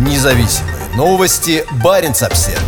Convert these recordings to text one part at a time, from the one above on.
Независимые новости. Барин обсерва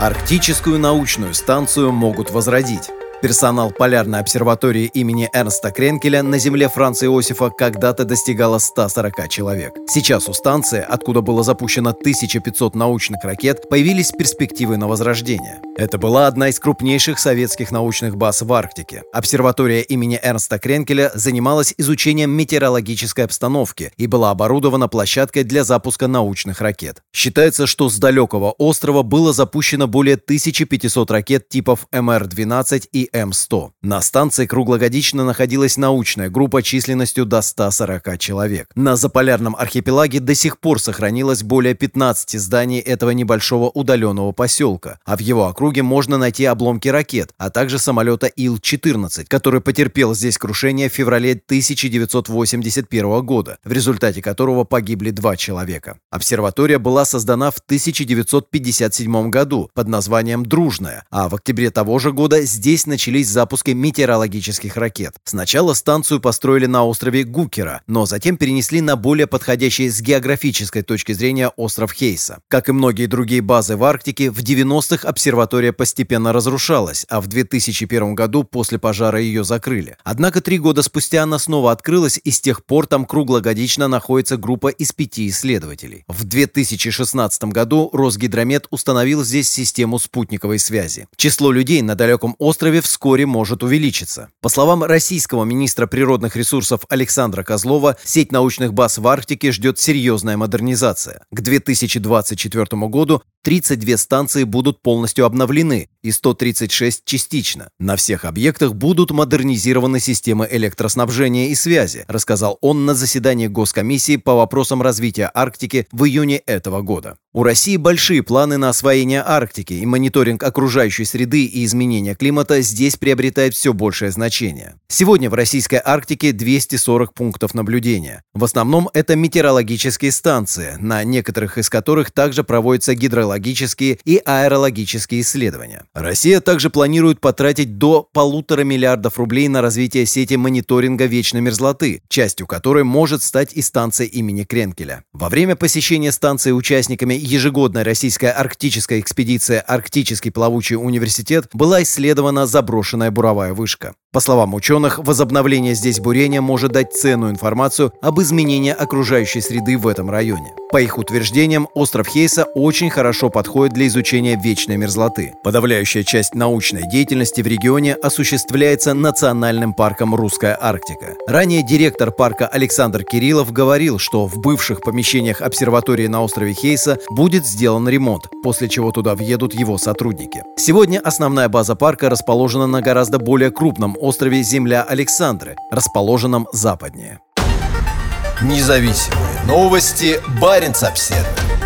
Арктическую научную станцию могут возродить. Персонал Полярной обсерватории имени Эрнста Кренкеля на земле Франца Иосифа когда-то достигало 140 человек. Сейчас у станции, откуда было запущено 1500 научных ракет, появились перспективы на возрождение. Это была одна из крупнейших советских научных баз в Арктике. Обсерватория имени Эрнста Кренкеля занималась изучением метеорологической обстановки и была оборудована площадкой для запуска научных ракет. Считается, что с далекого острова было запущено более 1500 ракет типов МР-12 и М100. На станции круглогодично находилась научная группа численностью до 140 человек. На заполярном архипелаге до сих пор сохранилось более 15 зданий этого небольшого удаленного поселка, а в его округе можно найти обломки ракет, а также самолета Ил-14, который потерпел здесь крушение в феврале 1981 года, в результате которого погибли два человека. Обсерватория была создана в 1957 году под названием «Дружная», а в октябре того же года здесь начались запуски метеорологических ракет. Сначала станцию построили на острове Гукера, но затем перенесли на более подходящий с географической точки зрения остров Хейса. Как и многие другие базы в Арктике, в 90-х обсерватория постепенно разрушалась, а в 2001 году после пожара ее закрыли. Однако три года спустя она снова открылась, и с тех пор там круглогодично находится группа из пяти исследователей. В 2016 году Росгидромет установил здесь систему спутниковой связи. Число людей на далеком острове вскоре может увеличиться. По словам российского министра природных ресурсов Александра Козлова, сеть научных баз в Арктике ждет серьезная модернизация. К 2024 году 32 станции будут полностью обновлены и 136 частично. На всех объектах будут модернизированы системы электроснабжения и связи, рассказал он на заседании Госкомиссии по вопросам развития Арктики в июне этого года. У России большие планы на освоение Арктики, и мониторинг окружающей среды и изменения климата здесь приобретает все большее значение. Сегодня в российской Арктике 240 пунктов наблюдения. В основном это метеорологические станции, на некоторых из которых также проводятся гидрологические и аэрологические исследования. Россия также планирует потратить до полутора миллиардов рублей на развитие сети мониторинга вечной мерзлоты, частью которой может стать и станция имени Кренкеля. Во время посещения станции участниками ежегодная российская арктическая экспедиция «Арктический плавучий университет» была исследована заброшенная буровая вышка. По словам ученых, возобновление здесь бурения может дать ценную информацию об изменении окружающей среды в этом районе. По их утверждениям, остров Хейса очень хорошо подходит для изучения вечной мерзлоты. Подавляющая часть научной деятельности в регионе осуществляется Национальным парком «Русская Арктика». Ранее директор парка Александр Кириллов говорил, что в бывших помещениях обсерватории на острове Хейса будет сделан ремонт, после чего туда въедут его сотрудники. Сегодня основная база парка расположена на гораздо более крупном острове Земля Александры, расположенном западнее. Независимые новости. Барин обседный.